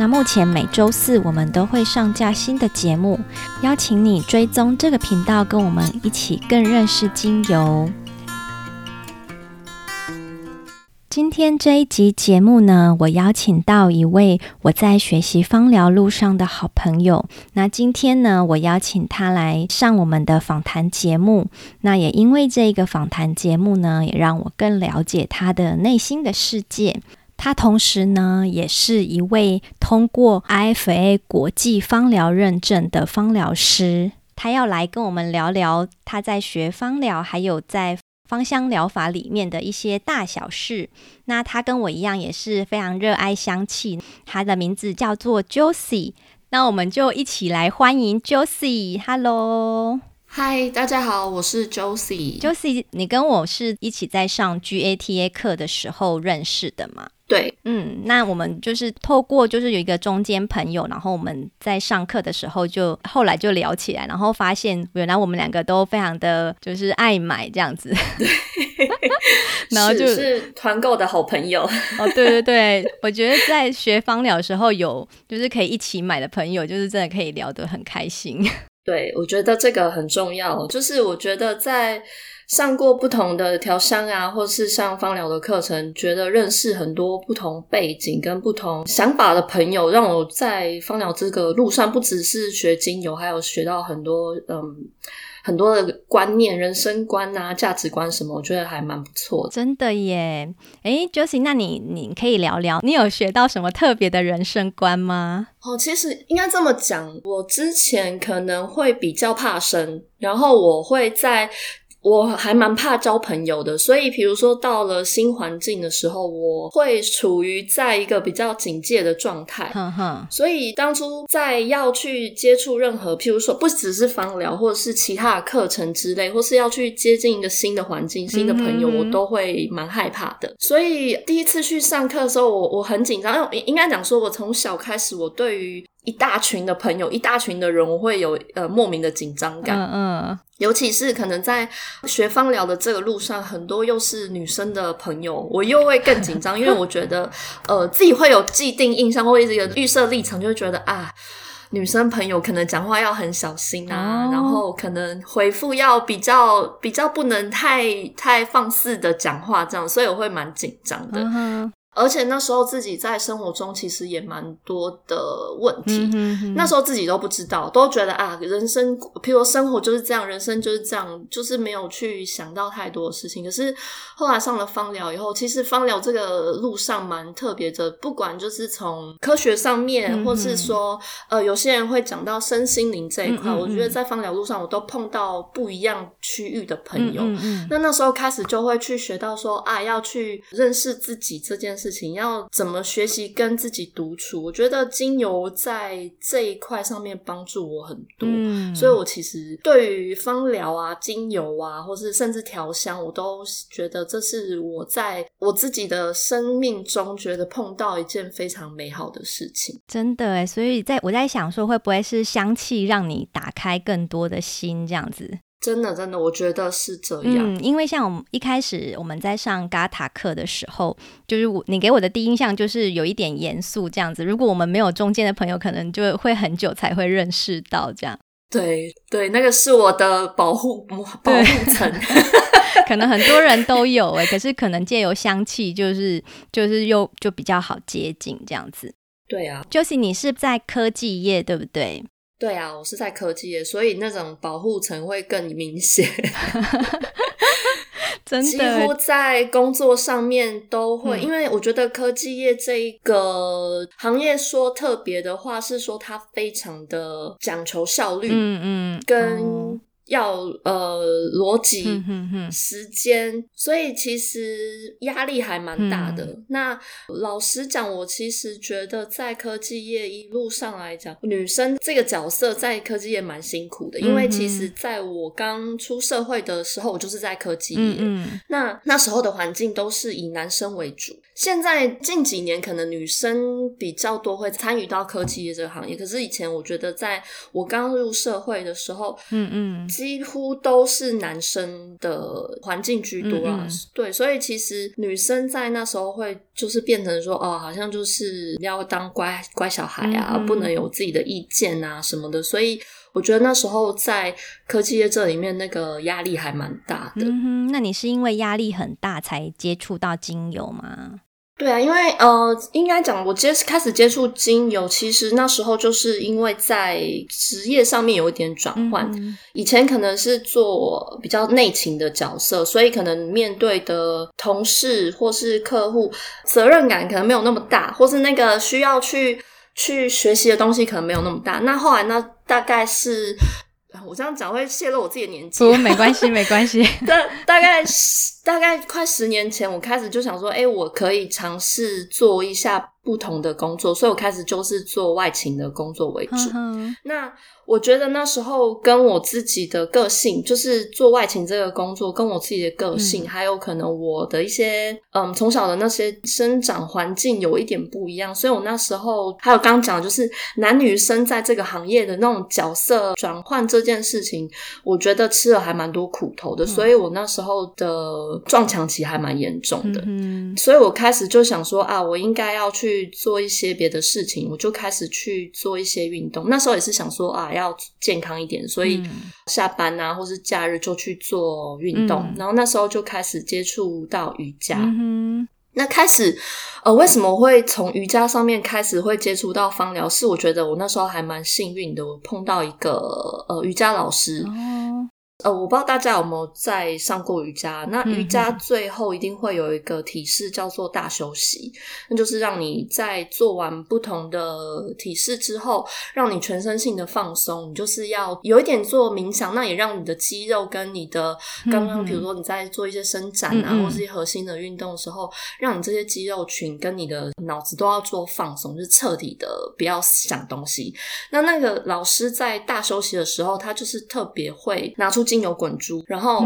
那目前每周四我们都会上架新的节目，邀请你追踪这个频道，跟我们一起更认识精油。今天这一集节目呢，我邀请到一位我在学习芳疗路上的好朋友。那今天呢，我邀请他来上我们的访谈节目。那也因为这一个访谈节目呢，也让我更了解他的内心的世界。他同时呢，也是一位通过 IFA 国际芳疗认证的芳疗师。他要来跟我们聊聊他在学芳疗，还有在芳香疗法里面的一些大小事。那他跟我一样，也是非常热爱香气。他的名字叫做 Josie。那我们就一起来欢迎 Josie。Hello，嗨，大家好，我是 Josie。Josie，你跟我是一起在上 GATA 课的时候认识的吗？对，嗯，那我们就是透过就是有一个中间朋友，然后我们在上课的时候就后来就聊起来，然后发现原来我们两个都非常的就是爱买这样子，对 然后就是团购的好朋友。哦，对对对，我觉得在学芳疗的时候有就是可以一起买的朋友，就是真的可以聊得很开心。对，我觉得这个很重要，就是我觉得在。上过不同的调香啊，或是上芳疗的课程，觉得认识很多不同背景跟不同想法的朋友，让我在芳疗这个路上，不只是学精油，还有学到很多嗯很多的观念、人生观啊、价值观什么，我觉得还蛮不错的。真的耶！诶，Josie，那你你可以聊聊，你有学到什么特别的人生观吗？哦，其实应该这么讲，我之前可能会比较怕生，然后我会在。我还蛮怕交朋友的，所以比如说到了新环境的时候，我会处于在一个比较警戒的状态。哼哼。所以当初在要去接触任何，譬如说不只是芳疗，或者是其他的课程之类，或是要去接近一个新的环境、新的朋友，嗯、我都会蛮害怕的。所以第一次去上课的时候，我我很紧张，因为应该讲说，我从小开始，我对于一大群的朋友、一大群的人，我会有呃莫名的紧张感。嗯嗯。尤其是可能在学芳疗的这个路上，很多又是女生的朋友，我又会更紧张，因为我觉得，呃，自己会有既定印象，或者一个预设立场，就会觉得啊，女生朋友可能讲话要很小心啊，哦、然后可能回复要比较比较不能太太放肆的讲话，这样，所以我会蛮紧张的。嗯而且那时候自己在生活中其实也蛮多的问题，嗯哼哼，那时候自己都不知道，都觉得啊，人生，譬如说生活就是这样，人生就是这样，就是没有去想到太多的事情。可是后来上了芳疗以后，其实芳疗这个路上蛮特别的，不管就是从科学上面，嗯、或是说呃，有些人会讲到身心灵这一块，我觉得在芳疗路上，我都碰到不一样区域的朋友。那那时候开始就会去学到说啊，要去认识自己这件事。情要怎么学习跟自己独处？我觉得精油在这一块上面帮助我很多，嗯，所以我其实对于芳疗啊、精油啊，或是甚至调香，我都觉得这是我在我自己的生命中觉得碰到一件非常美好的事情。真的哎，所以在我在想说，会不会是香气让你打开更多的心这样子？真的，真的，我觉得是这样。嗯，因为像我们一开始我们在上 GATA 课的时候，就是我你给我的第一印象就是有一点严肃这样子。如果我们没有中间的朋友，可能就会很久才会认识到这样。对对，那个是我的保护保护层，可能很多人都有哎，可是可能借由香气，就是就是又就比较好接近这样子。对啊，Josie 你是在科技业对不对？对啊，我是在科技业，所以那种保护层会更明显。真的，几乎在工作上面都会，嗯、因为我觉得科技业这一个行业说特别的话，是说它非常的讲求效率，嗯嗯，跟要呃逻辑、时间，所以其实压力还蛮大的。嗯、那老实讲，我其实觉得在科技业一路上来讲，女生这个角色在科技业蛮辛苦的，因为其实在我刚出社会的时候，我就是在科技业，那那时候的环境都是以男生为主。现在近几年可能女生比较多会参与到科技业这个行业，可是以前我觉得在我刚入社会的时候，嗯嗯，几乎都是男生的环境居多啊。嗯嗯对，所以其实女生在那时候会就是变成说，哦，好像就是要当乖乖小孩啊，不能有自己的意见啊什么的。所以我觉得那时候在科技业这里面，那个压力还蛮大的。嗯哼，那你是因为压力很大才接触到精油吗？对啊，因为呃，应该讲我接开始接触精油，其实那时候就是因为在职业上面有一点转换。嗯、以前可能是做比较内勤的角色，所以可能面对的同事或是客户，责任感可能没有那么大，或是那个需要去去学习的东西可能没有那么大。那后来呢，大概是。我这样讲会泄露我自己的年纪，不，没关系，没关系。大大概大概快十年前，我开始就想说，诶，我可以尝试做一下不同的工作，所以我开始就是做外勤的工作为主。嗯、那我觉得那时候跟我自己的个性，就是做外勤这个工作，跟我自己的个性，嗯、还有可能我的一些嗯从小的那些生长环境有一点不一样，所以我那时候还有刚刚讲就是男女生在这个行业的那种角色转换这件事情，我觉得吃了还蛮多苦头的，嗯、所以我那时候的撞墙期还蛮严重的，嗯，所以我开始就想说啊，我应该要去做一些别的事情，我就开始去做一些运动，那时候也是想说啊要。健康一点，所以下班啊，或是假日就去做运动。嗯、然后那时候就开始接触到瑜伽。嗯、那开始呃，为什么会从瑜伽上面开始会接触到芳疗？是我觉得我那时候还蛮幸运的，我碰到一个呃瑜伽老师。哦呃，我不知道大家有没有在上过瑜伽。那瑜伽最后一定会有一个体式叫做大休息，那就是让你在做完不同的体式之后，让你全身性的放松。你就是要有一点做冥想，那也让你的肌肉跟你的刚刚，比如说你在做一些伸展啊，或是一些核心的运动的时候，让你这些肌肉群跟你的脑子都要做放松，就是彻底的不要想东西。那那个老师在大休息的时候，他就是特别会拿出。精油滚珠，然后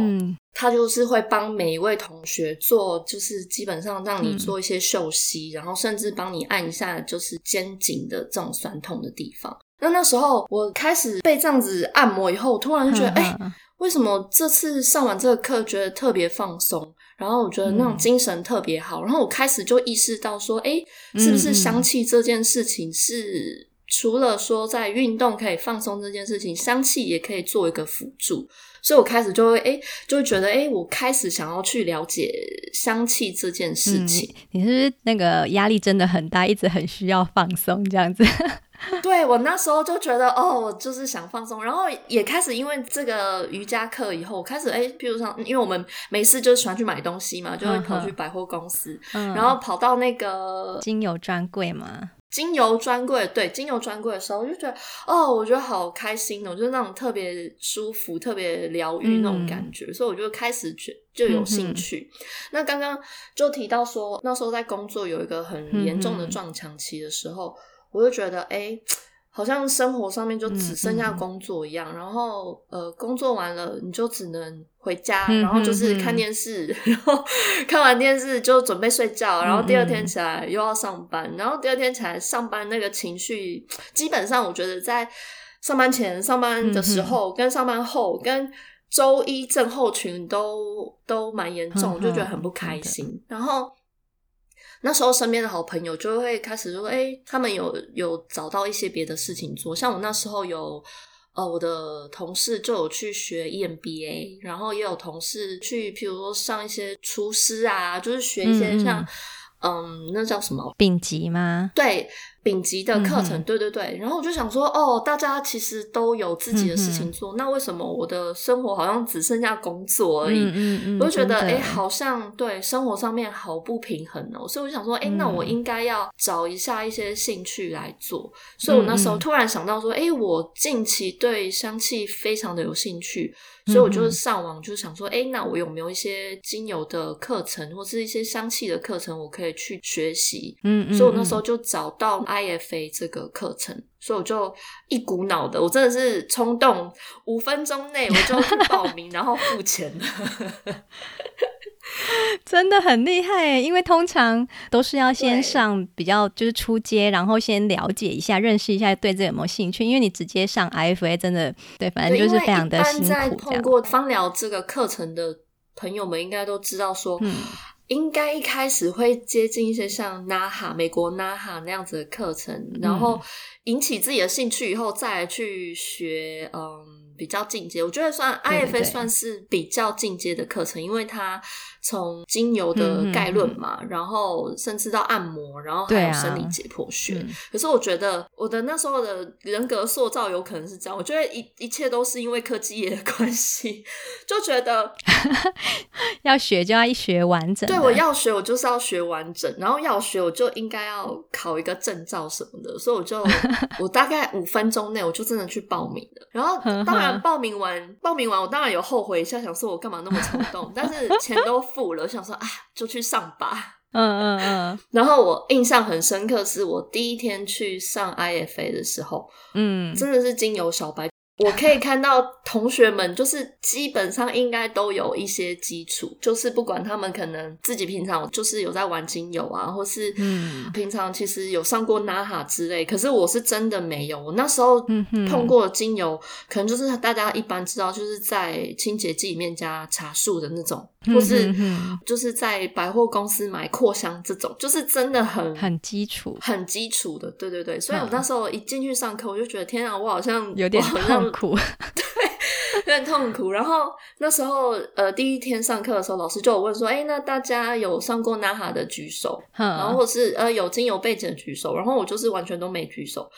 他就是会帮每一位同学做，就是基本上让你做一些嗅息，嗯、然后甚至帮你按一下，就是肩颈的这种酸痛的地方。那那时候我开始被这样子按摩以后，我突然就觉得，哎、嗯欸，为什么这次上完这个课觉得特别放松？然后我觉得那种精神特别好。嗯、然后我开始就意识到说，哎、欸，是不是香气这件事情是？除了说在运动可以放松这件事情，香气也可以做一个辅助，所以我开始就会诶，就会觉得诶，我开始想要去了解香气这件事情。嗯、你是那个压力真的很大，一直很需要放松这样子？对，我那时候就觉得哦，我就是想放松，然后也开始因为这个瑜伽课以后，我开始诶，譬如说，因为我们没事就喜欢去买东西嘛，就会跑去百货公司，嗯、然后跑到那个精油专柜嘛。精油专柜，对，精油专柜的时候，我就觉得哦，我觉得好开心哦，就是那种特别舒服、特别疗愈那种感觉，嗯、所以我就开始就就有兴趣。嗯、那刚刚就提到说，那时候在工作有一个很严重的撞墙期的时候，嗯、我就觉得哎。诶好像生活上面就只剩下工作一样，然后呃，工作完了你就只能回家，嗯、然后就是看电视，嗯、然后看完电视就准备睡觉，然后第二天起来又要上班，嗯、然后第二天起来上班那个情绪，基本上我觉得在上班前、上班的时候、嗯、跟上班后、跟周一症候群都都蛮严重，嗯、就觉得很不开心，嗯、然后。那时候身边的好朋友就会开始说：“哎、欸，他们有有找到一些别的事情做。像我那时候有，呃，我的同事就有去学 EMBA，然后也有同事去，譬如说上一些厨师啊，就是学一些像，嗯，嗯，那叫什么？丙级吗？对。”丙级的课程，嗯、对对对。然后我就想说，哦，大家其实都有自己的事情做，嗯、那为什么我的生活好像只剩下工作而已？我就觉得，哎，好像对生活上面好不平衡哦。所以我就想说，哎，那我应该要找一下一些兴趣来做。嗯、所以我那时候突然想到说，哎，我近期对香气非常的有兴趣。所以我就上网，就想说，哎、嗯，那我有没有一些精油的课程，或是一些香气的课程，我可以去学习？嗯，嗯，所以我那时候就找到 IFA 这个课程，所以我就一股脑的，我真的是冲动，五分钟内我就去报名，然后付钱了。真的很厉害耶，因为通常都是要先上比较就是出街，然后先了解一下、认识一下，对这有没有兴趣。因为你直接上 IFA，真的对，反正就是非常的辛苦。通过芳疗这个课程的朋友们应该都知道说，说、嗯、应该一开始会接近一些像 NAHA 美国 NAHA 那样子的课程，然后引起自己的兴趣以后，再来去学，嗯。比较进阶，我觉得算 IFA 算是比较进阶的课程，因为它从精油的概论嘛，嗯嗯嗯，然后甚至到按摩，然后还有生理解剖学。可是我觉得我的那时候的人格塑造有可能是这样，我觉得一一切都是因为科技业的关系，就觉得 要学就要一学完整。对，我要学，我就是要学完整，然后要学我就应该要考一个证照什么的，所以我就 我大概五分钟内我就真的去报名了，然后当然。报名完，报名完，我当然有后悔一下，想说我干嘛那么冲动，但是钱都付了，我想说啊，就去上吧。嗯嗯嗯。然后我印象很深刻，是我第一天去上 IFA 的时候，嗯，真的是精油小白。我可以看到同学们，就是基本上应该都有一些基础，就是不管他们可能自己平常就是有在玩精油啊，或是嗯平常其实有上过 NAHA 之类，可是我是真的没有。我那时候碰过的精油，可能就是大家一般知道，就是在清洁剂里面加茶树的那种，或是就是在百货公司买扩香这种，就是真的很很基础、很基础的。对对对，所以我那时候一进去上课，我就觉得天啊，我好像有点痛苦，对，有点痛苦。然后那时候，呃，第一天上课的时候，老师就有问说：“哎、欸，那大家有上过 NAHA 的举手，嗯、然后或是呃有精油背景的举手。”然后我就是完全都没举手。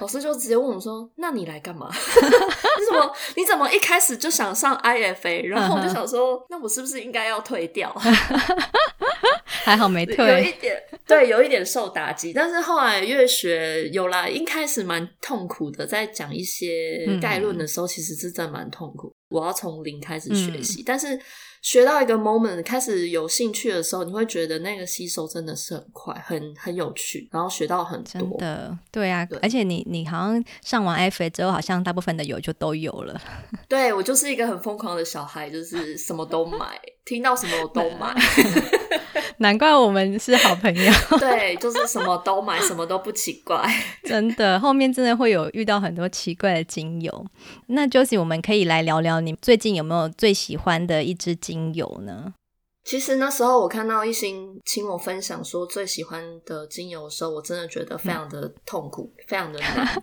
老师就直接问我说：“那你来干嘛？你怎么你怎么一开始就想上 IFA？” 然后我就想说：“那我是不是应该要退掉？” 还好没退，有一点对，有一点受打击。但是后来越学有啦，一开始蛮痛苦的，在讲一些概论的时候，嗯、其实是真蛮痛苦。我要从零开始学习，嗯、但是学到一个 moment 开始有兴趣的时候，你会觉得那个吸收真的是很快，很很有趣，然后学到很多。真的，对啊，对，而且你你好像上完 IFA 之后，好像大部分的油就都有了。对，我就是一个很疯狂的小孩，就是什么都买，听到什么我都买。难怪我们是好朋友。对，就是什么都买，什么都不奇怪。真的，后面真的会有遇到很多奇怪的精油。那 Josie，我们可以来聊聊你最近有没有最喜欢的一支精油呢？其实那时候我看到一心请我分享说最喜欢的精油的时候，我真的觉得非常的痛苦，嗯、非常的难，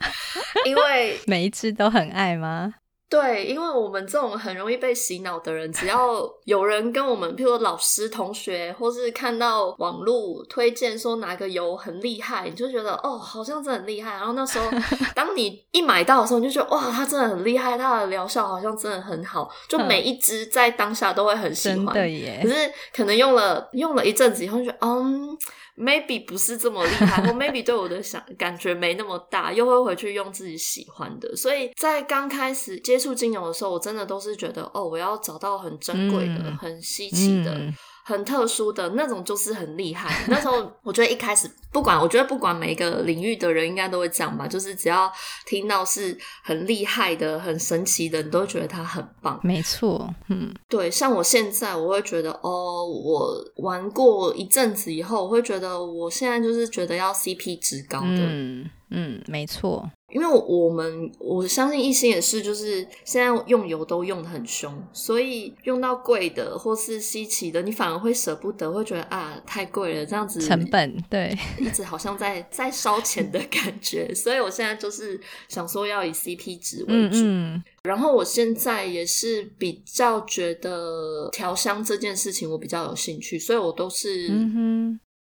因为 每一支都很爱吗？对，因为我们这种很容易被洗脑的人，只要 有人跟我们，譬如老师、同学，或是看到网络推荐说哪个油很厉害，你就觉得哦，好像真的很厉害。然后那时候，当你一买到的时候，你就觉得哇，它真的很厉害，它的疗效好像真的很好，就每一支在当下都会很喜欢。真的耶！可是可能用了用了一阵子以后，就觉得嗯。Maybe 不是这么厉害，或 maybe 对我的想感觉没那么大，又会回去用自己喜欢的。所以在刚开始接触精油的时候，我真的都是觉得，哦，我要找到很珍贵的、嗯、很稀奇的。嗯很特殊的那种就是很厉害。那时候我觉得一开始不管，我觉得不管每一个领域的人应该都会这样吧，就是只要听到是很厉害的、很神奇的，你都会觉得他很棒。没错，嗯，对。像我现在，我会觉得哦，我玩过一阵子以后，我会觉得我现在就是觉得要 CP 值高的。嗯嗯，没错。因为我们我相信一心也是，就是现在用油都用的很凶，所以用到贵的或是稀奇的，你反而会舍不得，会觉得啊太贵了，这样子成本对，一直好像在在烧钱的感觉，所以我现在就是想说要以 CP 值为主。嗯嗯，然后我现在也是比较觉得调香这件事情我比较有兴趣，所以我都是。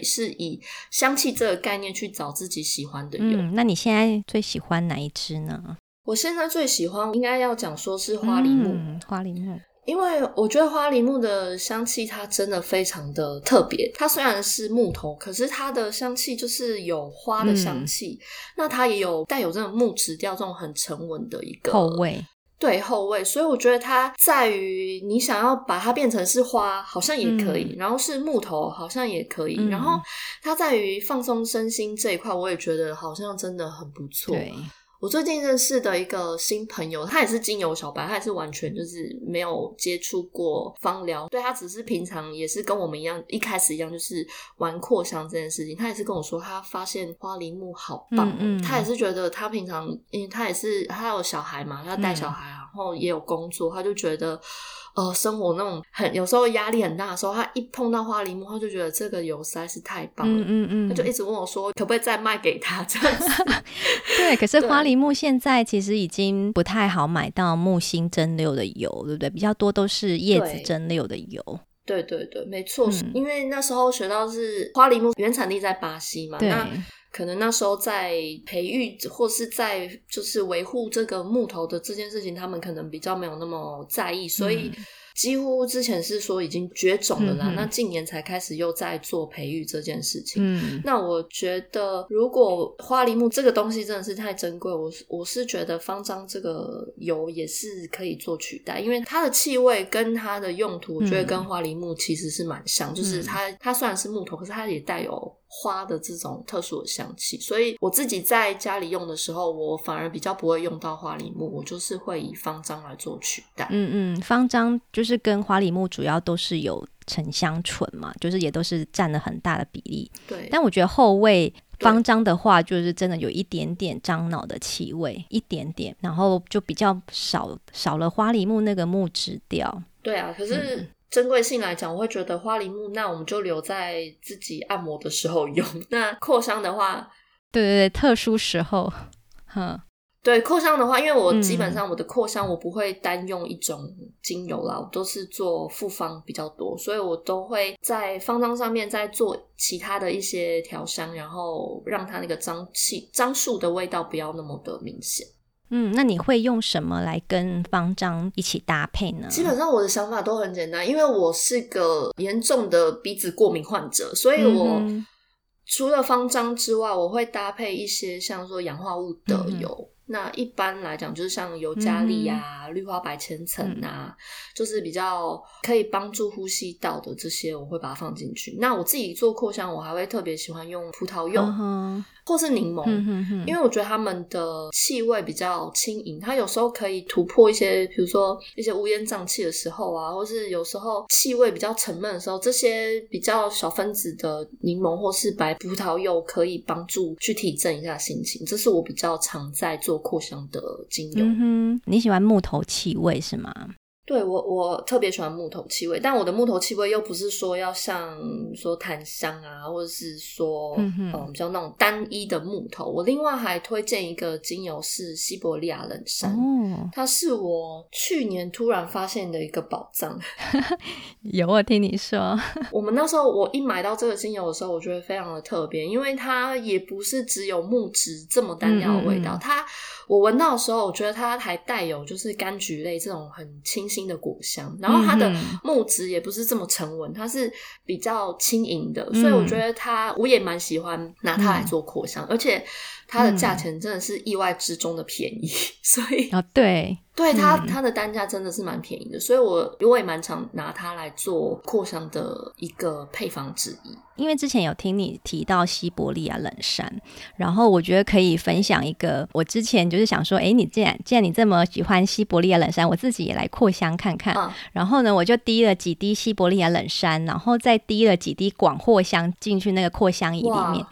是以香气这个概念去找自己喜欢的油。嗯，那你现在最喜欢哪一支呢？我现在最喜欢应该要讲说是花梨木，嗯、花梨木。因为我觉得花梨木的香气它真的非常的特别，它虽然是木头，可是它的香气就是有花的香气，嗯、那它也有带有这种木质调这种很沉稳的一个后味，对后卫，所以我觉得它在于你想要把它变成是花，好像也可以，嗯、然后是木头好像也可以，嗯、然后它在于放松身心这一块，我也觉得好像真的很不错。对我最近认识的一个新朋友，他也是精油小白，他也是完全就是没有接触过芳疗，对，他只是平常也是跟我们一样，一开始一样就是玩扩香这件事情。他也是跟我说，他发现花梨木好棒，嗯嗯，他也是觉得他平常，因为他也是他有小孩嘛，他带小孩，然后也有工作，他就觉得。呃，生活那种很有时候压力很大的时候，他一碰到花梨木，他就觉得这个油实在是太棒了，嗯嗯，嗯，他就一直问我说，可不可以再卖给他这样子？对，可是花梨木现在其实已经不太好买到木星蒸馏的油，对不对？比较多都是叶子蒸馏的油。对对对，没错，嗯、因为那时候学到是花梨木原产地在巴西嘛，对那可能那时候在培育或是在就是维护这个木头的这件事情，他们可能比较没有那么在意，所以。嗯几乎之前是说已经绝种了啦，嗯、那近年才开始又在做培育这件事情。嗯，那我觉得如果花梨木这个东西真的是太珍贵，我我是觉得方樟这个油也是可以做取代，因为它的气味跟它的用途，我觉得跟花梨木其实是蛮像，嗯、就是它它虽然是木头，可是它也带有。花的这种特殊的香气，所以我自己在家里用的时候，我反而比较不会用到花梨木，我就是会以方樟来做取代。嗯嗯，方樟就是跟花梨木主要都是有沉香醇嘛，就是也都是占了很大的比例。对，但我觉得后味方樟的话，就是真的有一点点樟脑的气味，一点点，然后就比较少少了花梨木那个木质调。对啊，可是。嗯珍贵性来讲，我会觉得花梨木，那我们就留在自己按摩的时候用。那扩香的话，对对对，特殊时候，哼，对扩香的话，因为我基本上我的扩香我不会单用一种精油啦，嗯、我都是做复方比较多，所以我都会在方章上面再做其他的一些调香，然后让它那个樟气樟树的味道不要那么的明显。嗯，那你会用什么来跟方樟一起搭配呢？基本上我的想法都很简单，因为我是个严重的鼻子过敏患者，所以我除了方樟之外，我会搭配一些像说氧化物的油。嗯那一般来讲，就是像尤加利啊、嗯、绿花白千层啊，嗯、就是比较可以帮助呼吸道的这些，我会把它放进去。那我自己做扩香，我还会特别喜欢用葡萄柚、或是柠檬，因为我觉得它们的气味比较轻盈，它有时候可以突破一些，比如说一些乌烟瘴气的时候啊，或是有时候气味比较沉闷的时候，这些比较小分子的柠檬或是白葡萄柚可以帮助去提振一下心情。这是我比较常在做扩香的精油。嗯哼，你喜欢木头气味是吗？对，我我特别喜欢木头气味，但我的木头气味又不是说要像说檀香啊，或者是说嗯哼嗯比较那种单一的木头。我另外还推荐一个精油是西伯利亚冷杉，哦、它是我去年突然发现的一个宝藏。有我听你说，我们那时候我一买到这个精油的时候，我觉得非常的特别，因为它也不是只有木质这么单调的味道，嗯嗯它。我闻到的时候，我觉得它还带有就是柑橘类这种很清新的果香，然后它的木质也不是这么沉稳，它是比较轻盈的，所以我觉得它我也蛮喜欢拿它来做扩香，而且它的价钱真的是意外之中的便宜，所以啊对。对它，它的单价真的是蛮便宜的，所以我我也蛮常拿它来做扩香的一个配方之一。因为之前有听你提到西伯利亚冷杉，然后我觉得可以分享一个，我之前就是想说，哎，你既然既然你这么喜欢西伯利亚冷杉，我自己也来扩香看看。嗯、然后呢，我就滴了几滴西伯利亚冷杉，然后再滴了几滴广藿香进去那个扩香仪里面。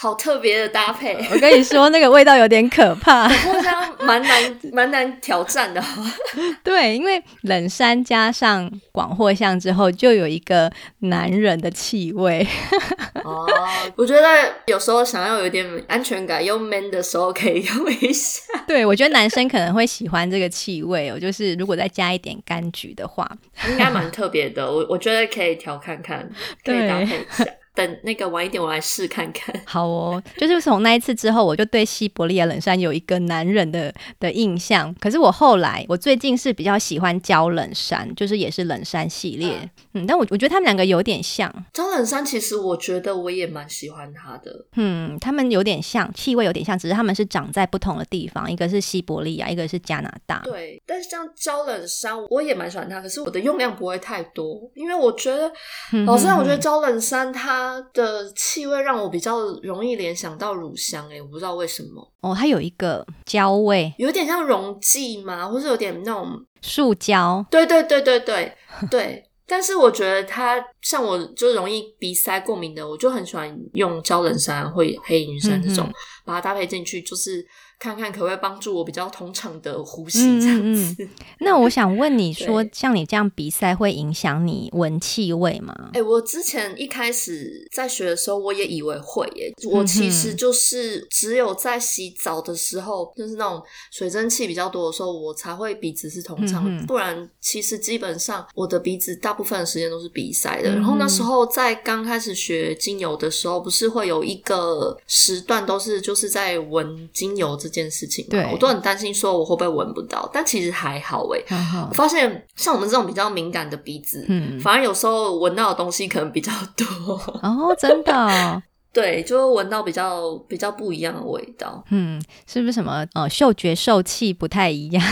好特别的搭配，我跟你说，那个味道有点可怕，扩香蛮难蛮难挑战的。对，因为冷杉加上广藿香之后，就有一个男人的气味。哦，我觉得有时候想要有点安全感又 man 的时候，可以用一下。对，我觉得男生可能会喜欢这个气味哦，就是如果再加一点柑橘的话，应该蛮特别的。我我觉得可以调看看，可以搭配一下。等那个晚一点我来试看看。好哦，就是从那一次之后，我就对西伯利亚冷杉有一个男人的的印象。可是我后来，我最近是比较喜欢焦冷杉，就是也是冷杉系列。嗯，嗯，但我我觉得他们两个有点像。焦冷杉其实我觉得我也蛮喜欢它的。嗯，他们有点像，气味有点像，只是他们是长在不同的地方，一个是西伯利亚，一个是加拿大。对，但是像焦冷杉，我也蛮喜欢它，可是我的用量不会太多，因为我觉得，老实讲，我觉得焦冷杉它的气味让我比较容易联想到乳香，诶，我不知道为什么。哦，它有一个焦味，有点像溶剂吗？或是有点那种塑胶？对对对对对 对。但是我觉得它像我就容易鼻塞过敏的，我就很喜欢用胶冷杉或黑云杉这种，嗯、把它搭配进去，就是。看看可不可以帮助我比较通畅的呼吸这样子。嗯嗯、那我想问你说，像你这样鼻塞会影响你闻气味吗？哎、欸，我之前一开始在学的时候，我也以为会耶。我其实就是只有在洗澡的时候，就是那种水蒸气比较多的时候，我才会鼻子是通畅不然，其实基本上我的鼻子大部分的时间都是鼻塞的。嗯、然后那时候在刚开始学精油的时候，不是会有一个时段都是就是在闻精油这件事情，对，我都很担心，说我会不会闻不到，但其实还好诶。我发现像我们这种比较敏感的鼻子，嗯，反而有时候闻到的东西可能比较多。哦，真的哦，对，就会闻到比较比较不一样的味道，嗯，是不是什么呃嗅觉受气不太一样？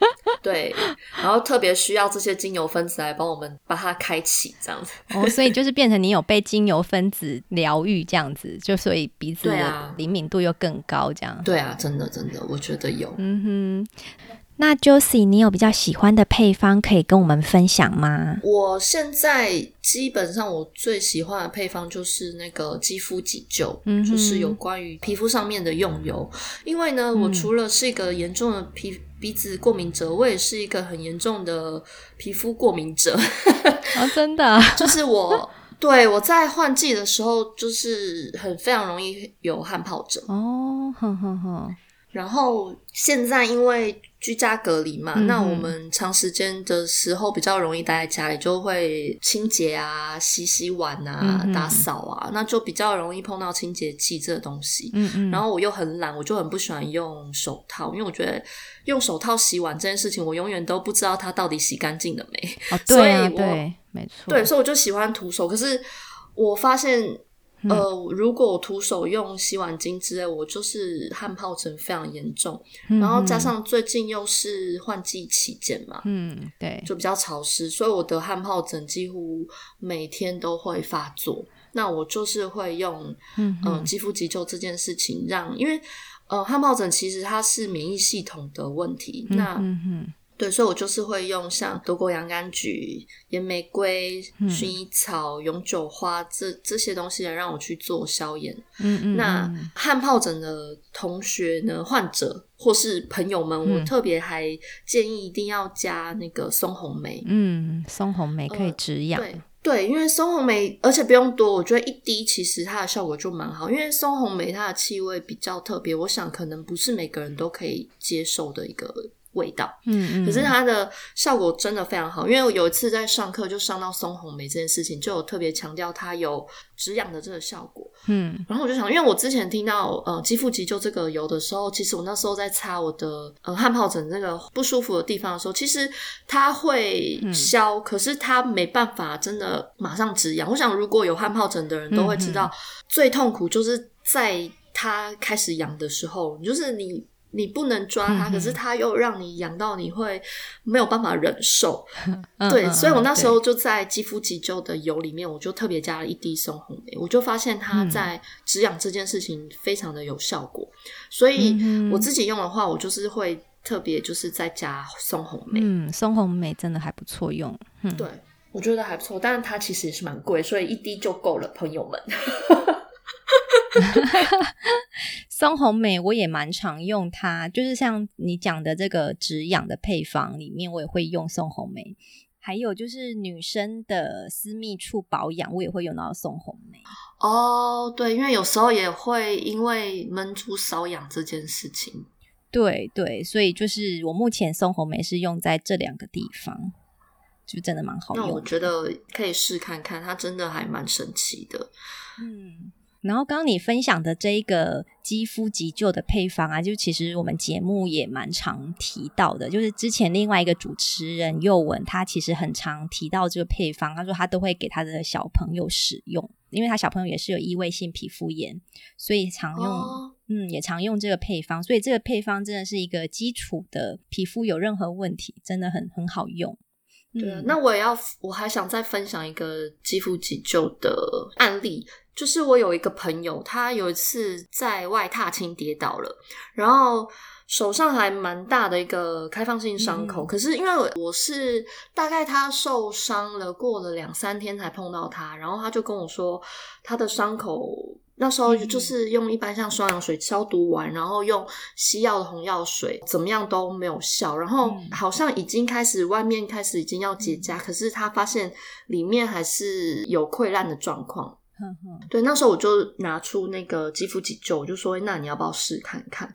对，然后特别需要这些精油分子来帮我们把它开启，这样子。哦，所以就是变成你有被精油分子疗愈这样子，就所以鼻子的灵敏度又更高，这样。对啊，真的真的，我觉得有。嗯哼。那 Josie，你有比较喜欢的配方可以跟我们分享吗？我现在基本上我最喜欢的配方就是那个肌肤急救，嗯，就是有关于皮肤上面的用油。因为呢，我除了是一个严重的皮鼻子过敏者，我也是一个很严重的皮肤过敏者。啊、哦，真的，就是我对我在换季的时候，就是很非常容易有汗疱疹。哦，哼哼哼。然后现在因为居家隔离嘛，嗯、那我们长时间的时候比较容易待在家里，就会清洁啊、洗洗碗啊、嗯、打扫啊，那就比较容易碰到清洁剂这个东西。嗯嗯。然后我又很懒，我就很不喜欢用手套，因为我觉得用手套洗碗这件事情，我永远都不知道它到底洗干净了没。哦，对啊，对，没错。对，所以我就喜欢徒手。可是我发现。呃，如果我徒手用洗碗巾之类，我就是汗疱疹非常严重，嗯、然后加上最近又是换季期间嘛，嗯，对，就比较潮湿，所以我的汗疱疹几乎每天都会发作。那我就是会用，嗯、呃，肌肤急救这件事情让，因为呃，汗疱疹其实它是免疫系统的问题，那。嗯对，所以我就是会用像德国洋甘菊、岩玫瑰、薰衣草、永久花这这些东西来让我去做消炎。嗯嗯。那汗疱疹的同学呢，患者或是朋友们，我特别还建议一定要加那个松红梅。嗯，松红梅可以止痒。呃，对对，因为松红梅，而且不用多，我觉得一滴其实它的效果就蛮好。因为松红梅它的气味比较特别，我想可能不是每个人都可以接受的一个。味道，嗯嗯，可是它的效果真的非常好，因为我有一次在上课就上到松红梅这件事情，就有特别强调它有止痒的这个效果，嗯，然后我就想，因为我之前听到呃肌肤急救这个油的时候，其实我那时候在擦我的呃汗疱疹那个不舒服的地方的时候，其实它会消，嗯、可是它没办法真的马上止痒。我想如果有汗疱疹的人都会知道，嗯、最痛苦就是在它开始痒的时候，就是你。你不能抓它，嗯、可是它又让你痒到你会没有办法忍受。嗯、对，嗯、所以我那时候就在肌肤急救的油里面，我就特别加了一滴松红梅，我就发现它在止痒这件事情非常的有效果。所以我自己用的话，我就是会特别就是再加松红梅。嗯，松红梅真的还不错用。嗯、对，我觉得还不错，但是它其实也是蛮贵，所以一滴就够了，朋友们。松红梅我也蛮常用它，就是像你讲的这个止痒的配方里面，我也会用松红梅。还有就是女生的私密处保养，我也会用到松红梅。哦，对，因为有时候也会因为闷出瘙痒这件事情。对对，所以就是我目前松红梅是用在这两个地方。就真的蛮好用。那我觉得可以试看看，它真的还蛮神奇的。嗯。然后刚刚你分享的这一个肌肤急救的配方啊，就其实我们节目也蛮常提到的。就是之前另外一个主持人宥文，他其实很常提到这个配方，他说他都会给他的小朋友使用，因为他小朋友也是有异位性皮肤炎，所以常用，哦、嗯，也常用这个配方。所以这个配方真的是一个基础的皮肤有任何问题，真的很很好用。对、嗯，那我也要，我还想再分享一个肌肤急救的案例。就是我有一个朋友，他有一次在外踏青跌倒了，然后手上还蛮大的一个开放性伤口。嗯、可是因为我是大概他受伤了，过了两三天才碰到他，然后他就跟我说，他的伤口那时候就是用一般像双氧水消毒完，然后用西药的红药水怎么样都没有效，然后好像已经开始外面开始已经要结痂，可是他发现里面还是有溃烂的状况。对，那时候我就拿出那个肌肤急救，我就说：“那你要不要试看看？”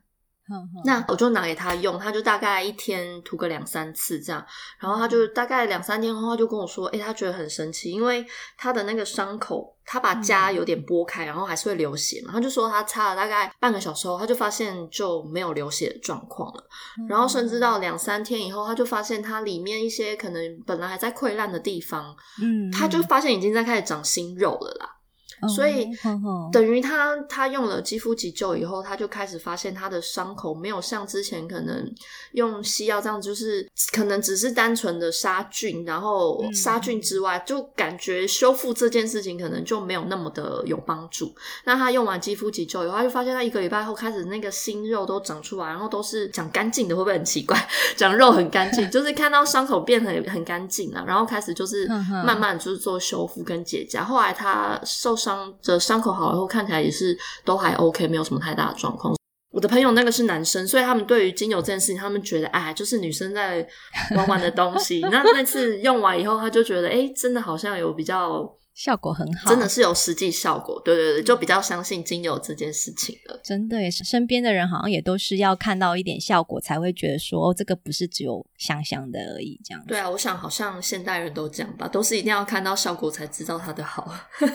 那我就拿给他用，他就大概一天涂个两三次这样，然后他就大概两三天后，他就跟我说：“哎，他觉得很神奇，因为他的那个伤口，他把痂有点剥开，然后还是会流血嘛。他就说他擦了大概半个小时后，他就发现就没有流血的状况了。然后甚至到两三天以后，他就发现他里面一些可能本来还在溃烂的地方，嗯，他就发现已经在开始长新肉了啦。”所以等于他他用了肌肤急救以后，他就开始发现他的伤口没有像之前可能用西药这样，就是可能只是单纯的杀菌，然后杀菌之外，就感觉修复这件事情可能就没有那么的有帮助。那他用完肌肤急救以后，他就发现他一个礼拜后开始那个新肉都长出来，然后都是长干净的，会不会很奇怪？长肉很干净，就是看到伤口变得很很干净了，然后开始就是慢慢就是做修复跟结痂。后来他受伤。伤的伤口好了以后，看起来也是都还 OK，没有什么太大的状况。我的朋友那个是男生，所以他们对于精油这件事情，他们觉得哎，就是女生在玩玩的东西。那那次用完以后，他就觉得哎，真的好像有比较。效果很好，真的是有实际效果。对对对，就比较相信精油这件事情了。真的也是，身边的人好像也都是要看到一点效果，才会觉得说，哦，这个不是只有香香的而已。这样。对啊，我想好像现代人都这样吧，都是一定要看到效果才知道它的好。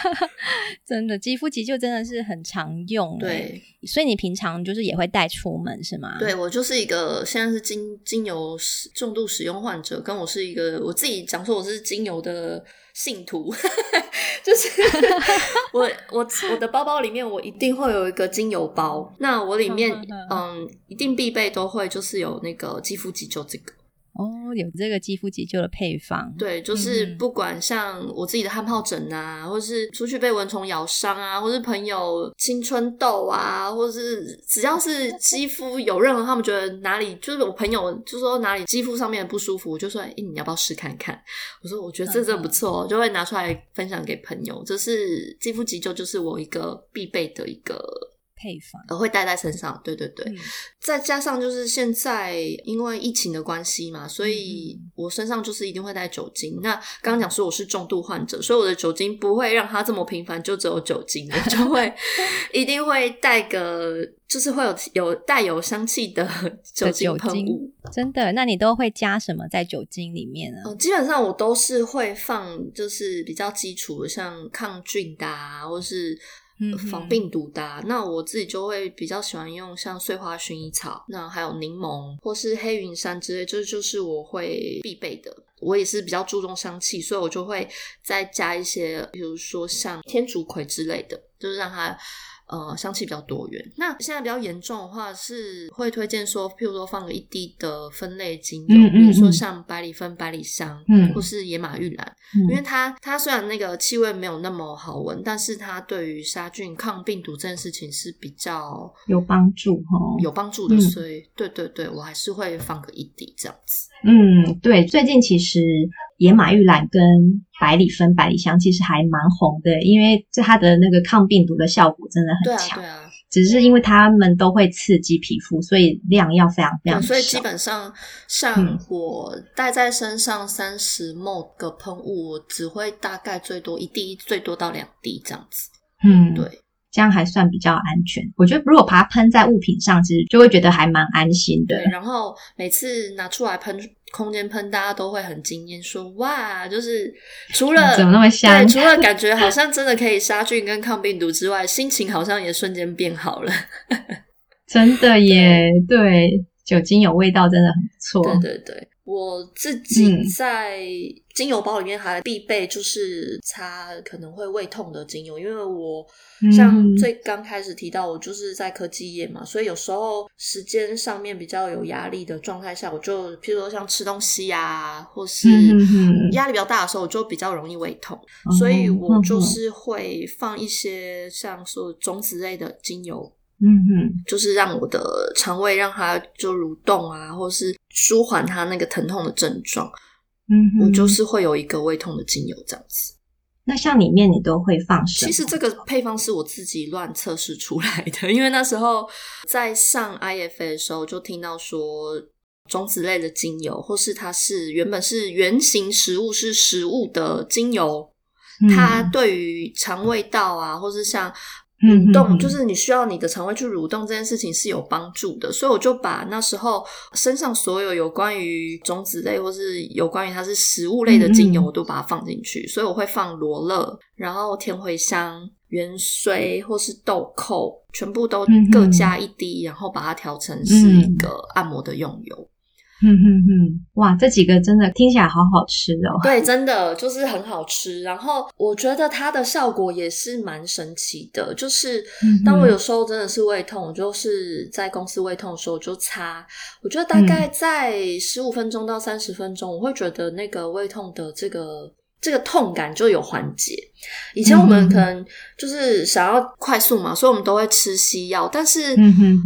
真的，肌肤急救真的是很常用。对，所以你平常就是也会带出门是吗？对，我就是一个现在是精精油重度使用患者，跟我是一个我自己讲说我是精油的。信徒就是 我，我我的包包里面我一定会有一个精油包，那我里面嗯，一定必备都会就是有那个肌肤急救这个。哦，有这个肌肤急救的配方，对，就是不管像我自己的汗疱疹啊，或是出去被蚊虫咬伤啊，或是朋友青春痘啊，或是只要是肌肤有任何他们觉得哪里，就是我朋友就说哪里肌肤上面不舒服，我就说，哎，你要不要试看看？我说我觉得这真的不错，就会拿出来分享给朋友。这是肌肤急救，就是我一个必备的一个。配方，我会带在身上，对对对，嗯、再加上就是现在因为疫情的关系嘛，所以我身上就是一定会带酒精。嗯、那刚刚讲说我是重度患者，所以我的酒精不会让它这么频繁，就只有酒精，我就会 一定会带个，就是会有有带有香气的酒精喷雾。真的？那你都会加什么在酒精里面呢？嗯，基本上我都是会放，就是比较基础的，像抗菌的啊，或是。防病毒的、啊，那我自己就会比较喜欢用像碎花薰衣草，那还有柠檬或是黑云杉之类，这就是我会必备的。我也是比较注重香气，所以我就会再加一些，比如说像天竺葵之类的，就是让它。呃，香气比较多元。那现在比较严重的话，是会推荐说，譬如说放个一滴的分类精油，嗯嗯嗯，比如说像百里芬、百里香，嗯，或是野马玉兰，嗯，因为它它虽然那个气味没有那么好闻，但是它对于杀菌、抗病毒这件事情是比较有帮助哈，有帮助的。嗯，所以，对对对，我还是会放个一滴这样子。嗯，对，最近其实。野马玉兰跟百里芬、百里香其实还蛮红的，因为这它的那个抗病毒的效果真的很强。对啊，对啊。只是因为它们都会刺激皮肤，所以量要非常非常少。所以基本上，像我带在身上三十 ml 个喷雾，我只会大概最多一滴，最多到两滴这样子。嗯，对。这样还算比较安全。我觉得如果把它喷在物品上，其实就会觉得还蛮安心的。对，然后每次拿出来喷，空间喷，大家都会很惊艳，说哇，就是除了怎么那么香，对，除了感觉好像真的可以杀菌跟抗病毒之外，心情好像也瞬间变好了。真的耶，对，对，酒精有味道，真的很不错。对对对。我自己在精油包里面还必备，就是擦可能会胃痛的精油，因为我像最刚开始提到，我就是在科技业嘛，所以有时候时间上面比较有压力的状态下，我就譬如说像吃东西啊，或是压力比较大的时候，我就比较容易胃痛，所以我就是会放一些像说种子类的精油。嗯哼，就是让我的肠胃让它就蠕动啊，或是舒缓它那个疼痛的症状。嗯哼，我就是会有一个胃痛的精油这样子。那像里面你都会放什么？其实这个配方是我自己乱测试出来的，因为那时候在上 IFA 的时候就听到说种子类的精油，或是它是原本是原型食物是食物的精油，嗯、它对于肠胃道啊，或是像。蠕动就是你需要你的肠胃去蠕动这件事情是有帮助的，所以我就把那时候身上所有有关于种子类或是有关于它是食物类的精油，我都把它放进去。所以我会放罗勒，然后甜茴香、芫荽或是豆蔻，全部都各加一滴，然后把它调成是一个按摩的用油。嗯哼哼，哇，这几个真的听起来好好吃哦。对，真的就是很好吃。然后我觉得它的效果也是蛮神奇的，就是当我有时候真的是胃痛，就是在公司胃痛的时候就擦，我觉得大概在十五分钟到三十分钟，我会觉得那个胃痛的这个。这个痛感就有缓解。以前我们可能就是想要快速嘛，所以我们都会吃西药。但是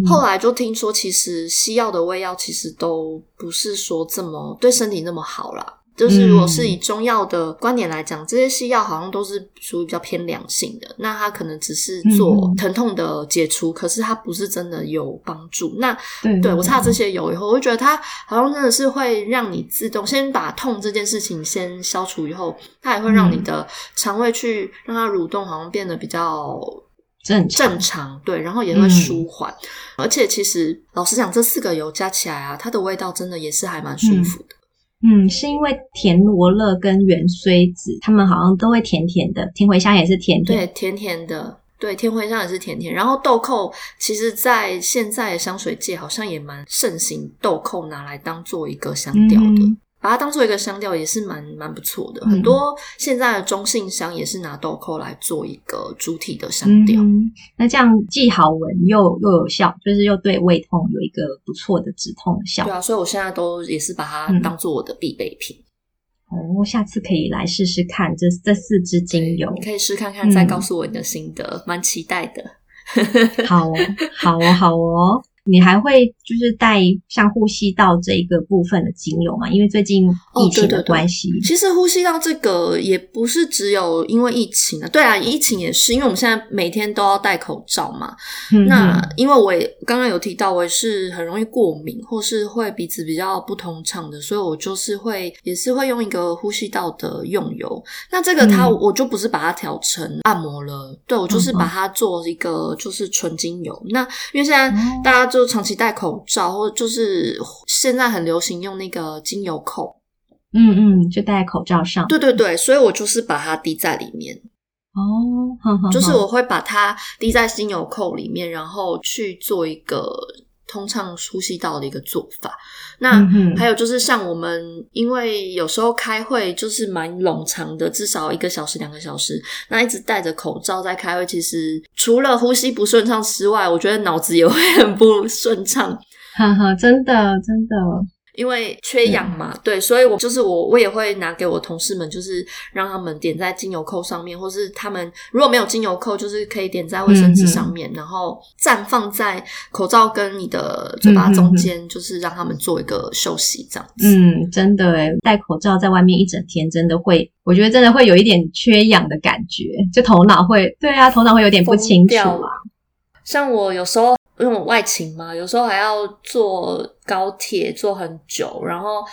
后来就听说，其实西药的胃药其实都不是说这么对身体那么好啦。就是如果是以中药的观点来讲，这些西药好像都是属于比较偏凉性的，那它可能只是做疼痛的解除，可是它不是真的有帮助。那对，对我擦这些油以后，我就觉得它好像真的是会让你自动先把痛这件事情先消除，以后它也会让你的肠胃去让它蠕动，好像变得比较正正常。对，然后也会舒缓。而且其实老实讲，这四个油加起来啊，它的味道真的也是还蛮舒服的。嗯，是因为甜罗勒跟芫荽子，他们好像都会甜甜的，甜茴香也是甜甜，对，甜甜的，对，甜茴香也是甜甜。然后豆蔻，其实在现在的香水界好像也蛮盛行，豆蔻拿来当做一个香调的。嗯把它当做一个香调也是蛮蛮不错的，嗯，很多现在的中性香也是拿豆蔻来做一个主体的香调。嗯，那这样既好闻又又有效，就是又对胃痛有一个不错的止痛的效果。对啊，所以我现在都也是把它当做我的必备品。嗯、哦，下次可以来试试看这这四支精油，你可以试看看，再告诉我你的心得，蛮、嗯、期待的。好哦，好哦，好哦。你还会就是带像呼吸道这一个部分的精油吗？因为最近疫情的关系。哦，对对对。其实呼吸道这个也不是只有因为疫情啊，对啊，疫情也是，因为我们现在每天都要戴口罩嘛。嗯、那因为我也刚刚有提到，我也是很容易过敏，或是会鼻子比较不通畅的，所以我就是会也是会用一个呼吸道的用油。那这个它我就不是把它调成按摩了，嗯、对，我就是把它做一个就是纯精油。嗯、那因为现在大家。就长期戴口罩，或者就是现在很流行用那个精油扣，嗯嗯，就戴在口罩上。对对对，所以我就是把它滴在里面。哦，就是我会把它滴在精油扣里面，然后去做一个。通畅呼吸道的一个做法。那还有就是像我们，因为有时候开会就是蛮冗长的，至少一个小时、两个小时。那一直戴着口罩在开会，其实除了呼吸不顺畅之外，我觉得脑子也会很不顺畅。哈哈，真的，真的。因为缺氧嘛，嗯，对，所以我就是我，我也会拿给我同事们，就是让他们点在精油扣上面，或是他们如果没有精油扣，就是可以点在卫生纸上面，嗯，然后暂放在口罩跟你的嘴巴中间，嗯，就是让他们做一个休息这样子。嗯，真的诶，戴口罩在外面一整天，真的会，我觉得真的会有一点缺氧的感觉，就头脑会，对啊，头脑会有点不清楚啊。像我有时候因为我外勤嘛，有时候还要坐高铁坐很久，然后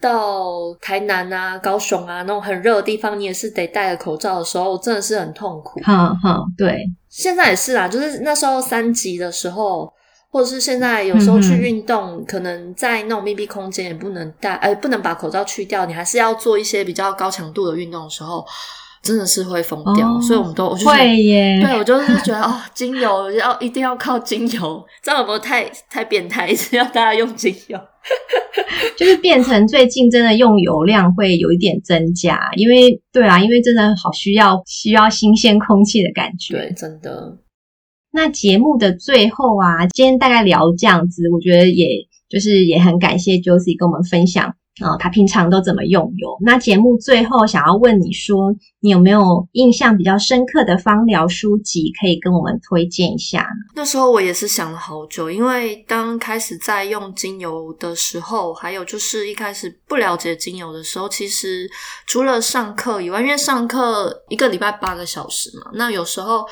到台南啊、高雄啊那种很热的地方，你也是得戴着口罩的时候，真的是很痛苦。好好，对，现在也是啦，就是那时候三级的时候，或者是现在有时候去运动，可能在那种密闭空间也不能戴，哎，不能把口罩去掉，你还是要做一些比较高强度的运动的时候。真的是会疯掉，哦、所以我们都我就会耶。对，我就是觉得哦，精油要一定要靠精油，这样有没有太太变态？一直要大家用精油，就是变成最近真的用油量会有一点增加，因为对啊，因为真的好需要需要新鲜空气的感觉。对，真的。那节目的最后啊，今天大概聊这样子，我觉得也就是也很感谢 Josie 跟我们分享。哦，他平常都怎么用油？那节目最后想要问你说，你有没有印象比较深刻的芳疗书籍可以跟我们推荐一下呢？那时候我也是想了好久，因为刚开始在用精油的时候，还有就是一开始不了解精油的时候，其实除了上课以外，因为上课一个礼拜八个小时嘛，那有时候。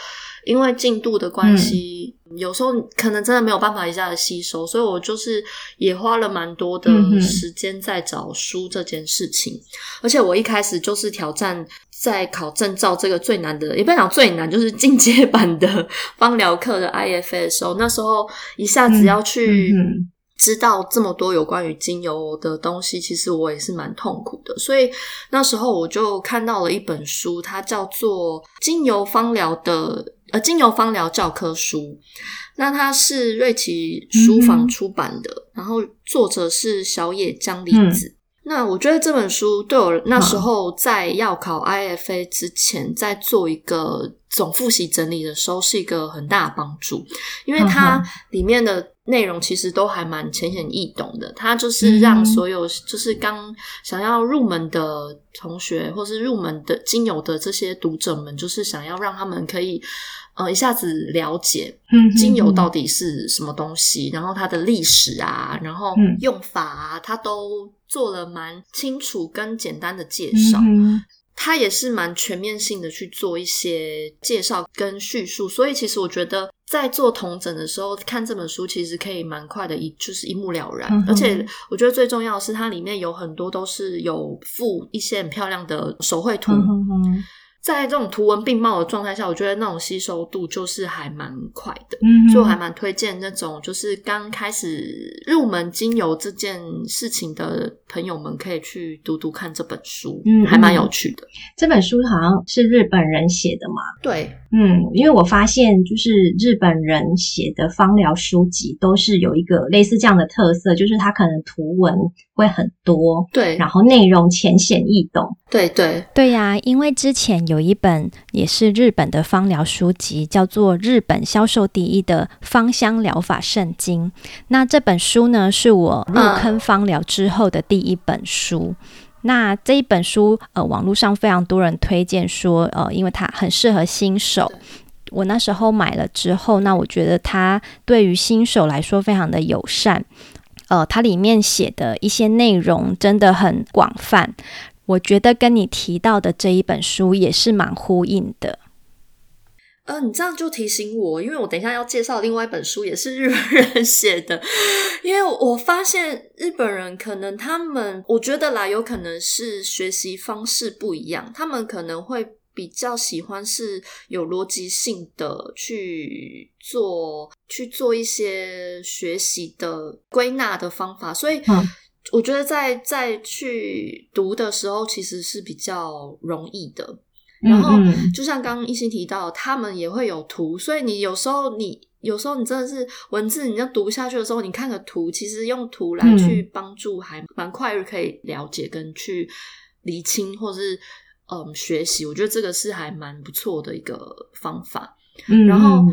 因为进度的关系，嗯、有时候可能真的没有办法一下子吸收，所以我就是也花了蛮多的时间在找书这件事情。嗯、而且我一开始就是挑战在考证照这个最难的，也不要讲最难，就是进阶版的 芳疗课的 IFA 的时候，那时候一下子要去知道这么多有关于精油的东西，其实我也是蛮痛苦的。所以那时候我就看到了一本书，它叫做《精油芳疗的》。呃，精油芳疗教科书，那它是瑞奇书房出版的，嗯、然后作者是小野江里子。嗯、那我觉得这本书对我那时候在要考 IFA 之前，在做一个总复习整理的时候，是一个很大的帮助，因为它里面的内容其实都还蛮浅显易懂的。它就是让所有就是刚想要入门的同学，或是入门的精油的这些读者们，就是想要让他们可以。呃，一下子了解精油到底是什么东西，然后它的历史啊，然后用法啊，嗯、它都做了蛮清楚跟简单的介绍。它也是蛮全面性的去做一些介绍跟叙述，所以其实我觉得在做同诊的时候看这本书，其实可以蛮快的一就是一目了然。嗯、而且我觉得最重要的是，它里面有很多都是有附一些很漂亮的手绘图。嗯在这种图文并茂的状态下，我觉得那种吸收度就是还蛮快的，嗯、哼所以我还蛮推荐那种就是刚开始入门精油这件事情的朋友们可以去读读看这本书，嗯，还蛮有趣的。这本书好像是日本人写的嘛？对，嗯，因为我发现就是日本人写的芳疗书籍都是有一个类似这样的特色，就是它可能图文会很多，对，然后内容浅显易懂，对对对呀，因为之前。有一本也是日本的芳疗书籍，叫做《日本销售第一的芳香疗法圣经》。那这本书呢，是我入坑芳疗之后的第一本书。那这一本书，呃，网络上非常多人推荐说，呃，因为它很适合新手。我那时候买了之后，那我觉得它对于新手来说非常的友善。呃，它里面写的一些内容真的很广泛。我觉得跟你提到的这一本书也是蛮呼应的。呃，你这样就提醒我，因为我等一下要介绍另外一本书，也是日本人写的。因为我发现日本人可能他们，我觉得啦，有可能是学习方式不一样，他们可能会比较喜欢是有逻辑性的去做，去做一些学习的归纳的方法，所以。嗯我觉得在在去读的时候，其实是比较容易的。然后，就像刚刚一心提到，他们也会有图，所以你有时候你有时候你真的是文字，你要读下去的时候，你看个图，其实用图来去帮助，还蛮快可以了解跟去厘清，或是嗯学习。我觉得这个是还蛮不错的一个方法。然后。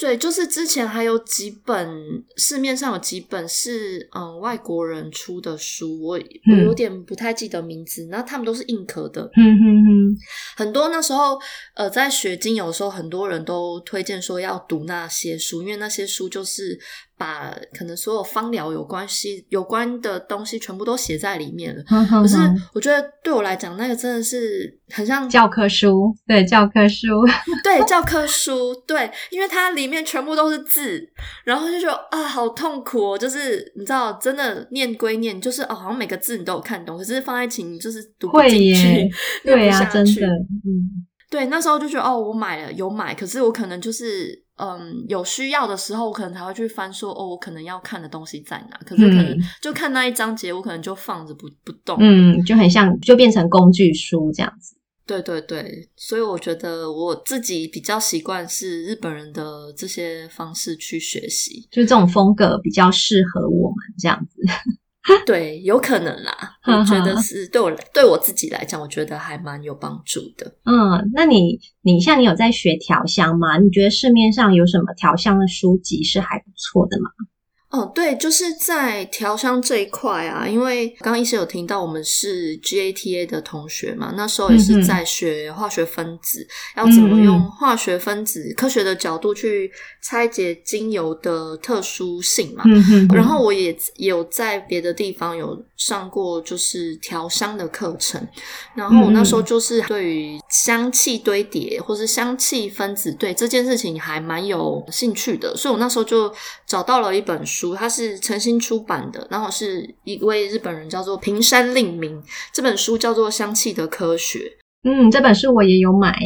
对，就是之前还有几本市面上有几本是嗯外国人出的书，我我有点不太记得名字，然后他们都是硬壳的，嗯哼哼，哼，很多那时候呃在学精油的时候，很多人都推荐说要读那些书，因为那些书就是。把可能所有芳疗有关系、有关的东西全部都写在里面了。可是我觉得对我来讲，那个真的是很像教科书。对，教科书。对，教科书。对，因为它里面全部都是字，然后就觉得啊，好痛苦哦。就是你知道，真的念归念，就是哦，好像每个字你都有看懂，可是放在一起你就是读不进去。对呀、啊，真的。嗯，对，那时候就觉得哦，我买了，有买，可是我可能就是。嗯，有需要的时候，我可能才会去翻说，说哦，我可能要看的东西在哪？可是可能就看那一章节，我可能就放着不不动。嗯，就很像，就变成工具书这样子。对对对，所以我觉得我自己比较习惯是日本人的这些方式去学习，就这种风格比较适合我们这样子。对，有可能啦。我觉得是对我对我自己来讲，我觉得还蛮有帮助的。嗯，那你你像你有在学调香吗？你觉得市面上有什么调香的书籍是还不错的吗？哦，对，就是在调香这一块啊，因为刚刚医生有听到我们是 GATA 的同学嘛，那时候也是在学化学分子，嗯、要怎么用化学分子、嗯、科学的角度去拆解精油的特殊性嘛。嗯、然后我也有在别的地方有上过就是调香的课程，然后我那时候就是对于香气堆叠或是香气分子对这件事情还蛮有兴趣的，所以我那时候就找到了一本书。书它是诚心出版的，然后是一位日本人叫做平山令明，这本书叫做《香气的科学》。嗯，这本书我也有买。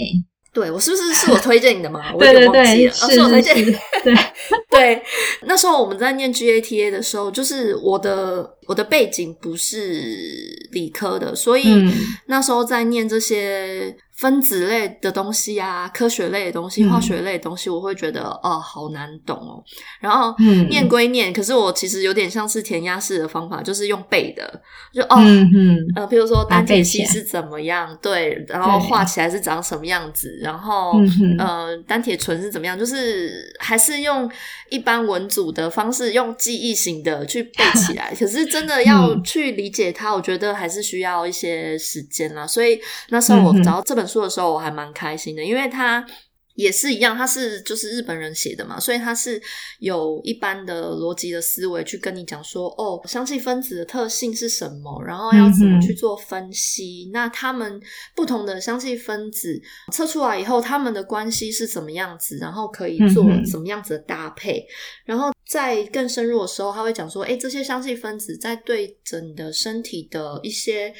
对，我是不是是我推荐你的嘛？对对对，是我推荐。对 对，那时候我们在念 GATA 的时候，就是我的我的背景不是理科的，所以那时候在念这些。分子类的东西啊，科学类的东西，化学类的东西，嗯、我会觉得哦，好难懂哦。然后、嗯、念归念，可是我其实有点像是填鸭式的方法，就是用背的，就哦，嗯嗯、呃，比如说单萜烯是怎么样，对，然后。画起来是长什么样子，然后、嗯、呃，单铁醇是怎么样，就是还是用一般文组的方式，用记忆型的去背起来。可是真的要去理解它，我觉得还是需要一些时间啦。所以那时候我找到这本书。的时候我还蛮开心的，因为他也是一样，他是就是日本人写的嘛，所以他是有一般的逻辑的思维去跟你讲说，哦，香气分子的特性是什么，然后要怎么去做分析，嗯、那他们不同的香气分子测出来以后，他们的关系是怎么样子，然后可以做怎么样子的搭配，嗯、然后在更深入的时候，他会讲说，哎，这些香气分子在对着你的身体的一些。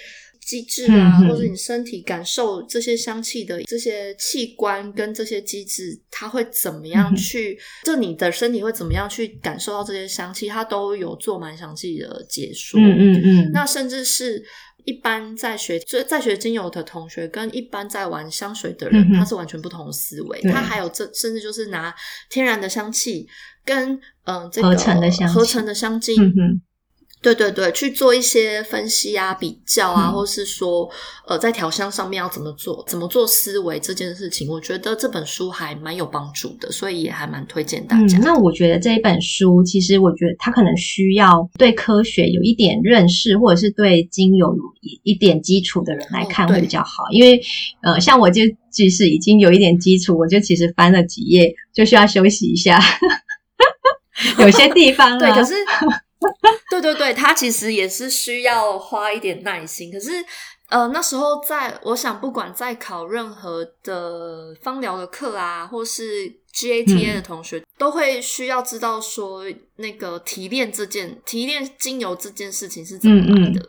机制啊，或者你身体感受这些香气的这些器官跟这些机制，它会怎么样去？就你的身体会怎么样去感受到这些香气？它都有做蛮详细的解说。嗯嗯嗯。那甚至是一般在学，就在学精油的同学，跟一般在玩香水的人，他是完全不同的思维。他还有这，甚至就是拿天然的香气跟嗯这个合成的香合成的香精。对对对，去做一些分析啊、比较啊，嗯、或是说，呃，在调香上面要怎么做、怎么做思维这件事情，我觉得这本书还蛮有帮助的，所以也还蛮推荐大家。嗯、那我觉得这一本书，其实我觉得它可能需要对科学有一点认识，或者是对精油有一点基础的人来看会比较好。哦、因为，呃，像我就即使已经有一点基础，我就其实翻了几页就需要休息一下，有些地方、啊、对，可是。对对对，他其实也是需要花一点耐心。可是，呃，那时候在我想，不管在考任何的芳疗的课啊，或是 GATA 的同学，嗯、都会需要知道说，那个提炼这件提炼精油这件事情是怎么来的。嗯嗯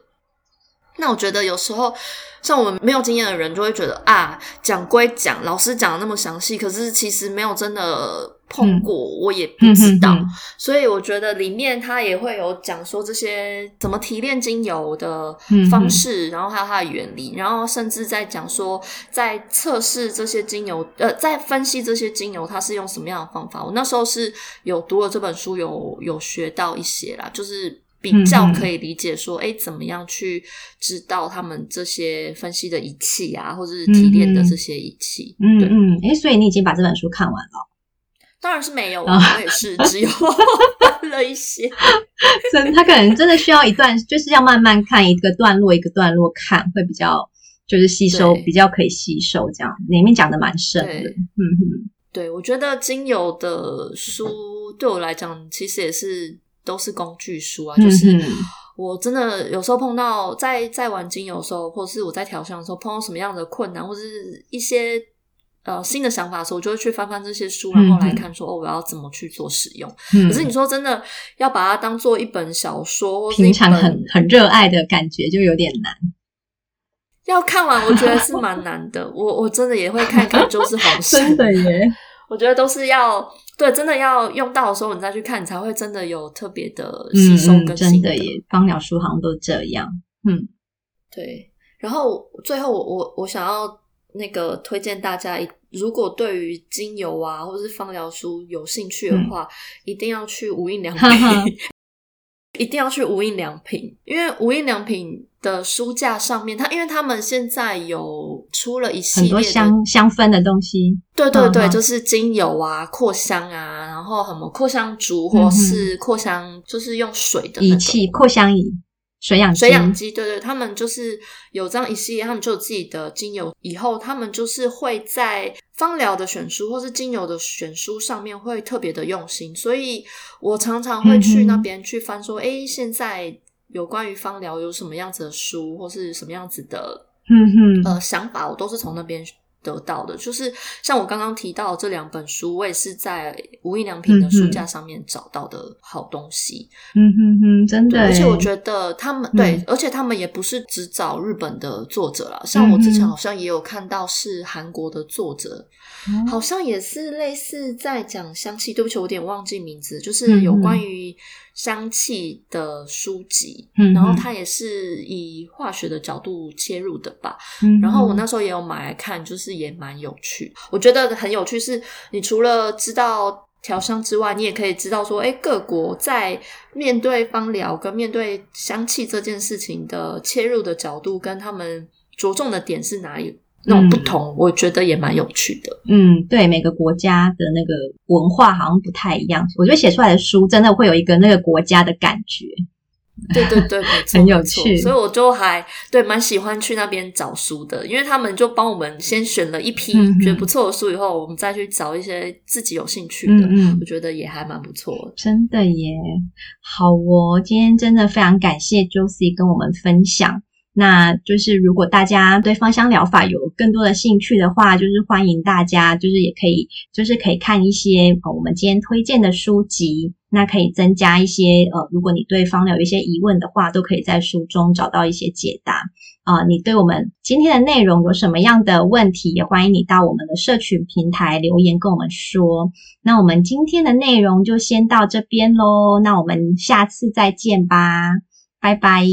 那我觉得有时候，像我们没有经验的人，就会觉得啊，讲归讲，老师讲的那么详细，可是其实没有真的碰过，嗯、我也不知道。所以我觉得里面他也会有讲说这些怎么提炼精油的方式，嗯、然后还有它的原理，然后甚至在讲说在测试这些精油，呃，在分析这些精油，它是用什么样的方法。我那时候是有读了这本书，有有学到一些啦，就是。比较可以理解说，哎、嗯，怎么样去知道他们这些分析的仪器啊，或者是提炼的这些仪器？嗯对嗯，哎，所以你已经把这本书看完了？当然是没有，啊，我也是只有 翻了一些。真，他可能真的需要一段，就是要慢慢看一个段落一个段落看，会比较就是吸收比较可以吸收，这样里面讲的蛮深的。嗯哼，对，我觉得精油的书对我来讲，其实也是都是工具书啊。就是我真的有时候碰到在在玩精油的时候，或是我在调香的时候，碰到什么样的困难，或是一些。呃，新的想法的时候，我就会去翻翻这些书，然后来看说，嗯、哦，我要怎么去做使用。嗯、可是你说真的，要把它当做一本小说，或平常很很热爱的感觉，就有点难。要看完，我觉得是蛮难的。我我真的也会看看，就是好 真的耶。我觉得都是要对，真的要用到的时候，你再去看，你才会真的有特别的吸收跟、嗯、真的耶。芳疗书好像都这样。嗯，对。然后最后我，我我我想要。那个推荐大家，如果对于精油啊或者是芳疗书有兴趣的话，嗯、一定要去无印良品，一定要去无印良品，因为无印良品的书架上面，它因为他们现在有出了一系列很多香香氛的东西，对对对，嗯、就是精油啊、扩香啊，然后什么扩香烛或是扩香，就是用水的仪器扩香仪。水氧水氧机，对对，他们就是有这样一系列，他们就有自己的精油。以后他们就是会在芳疗的选书或是精油的选书上面会特别的用心，所以我常常会去那边去翻，说，诶、嗯、现在有关于芳疗有什么样子的书，或是什么样子的，嗯哼，呃，想法，我都是从那边。得到的，就是像我刚刚提到的这两本书，我也是在无印良品的书架上面找到的好东西。嗯哼哼，真的。而且我觉得他们、嗯、对，而且他们也不是只找日本的作者啦，像我之前好像也有看到是韩国的作者，嗯、好像也是类似在讲香气。对不起，我有点忘记名字，就是有关于。香气的书籍，嗯、然后它也是以化学的角度切入的吧。嗯、然后我那时候也有买来看，就是也蛮有趣。我觉得很有趣，是你除了知道调香之外，你也可以知道说，哎，各国在面对芳疗跟面对香气这件事情的切入的角度，跟他们着重的点是哪里。那种不同，嗯、我觉得也蛮有趣的。嗯，对，每个国家的那个文化好像不太一样。我觉得写出来的书真的会有一个那个国家的感觉。对对对，很有趣。所以我就还对蛮喜欢去那边找书的，因为他们就帮我们先选了一批觉得不错的书，以后我们再去找一些自己有兴趣的。嗯嗯，我觉得也还蛮不错的。真的耶，好哦，今天真的非常感谢 Josie 跟我们分享。那就是如果大家对芳香疗法有更多的兴趣的话，就是欢迎大家，就是也可以，就是可以看一些呃我们今天推荐的书籍，那可以增加一些呃，如果你对芳疗有一些疑问的话，都可以在书中找到一些解答啊、你对我们今天的内容有什么样的问题，也欢迎你到我们的社群平台留言跟我们说。那我们今天的内容就先到这边喽，那我们下次再见吧，拜拜。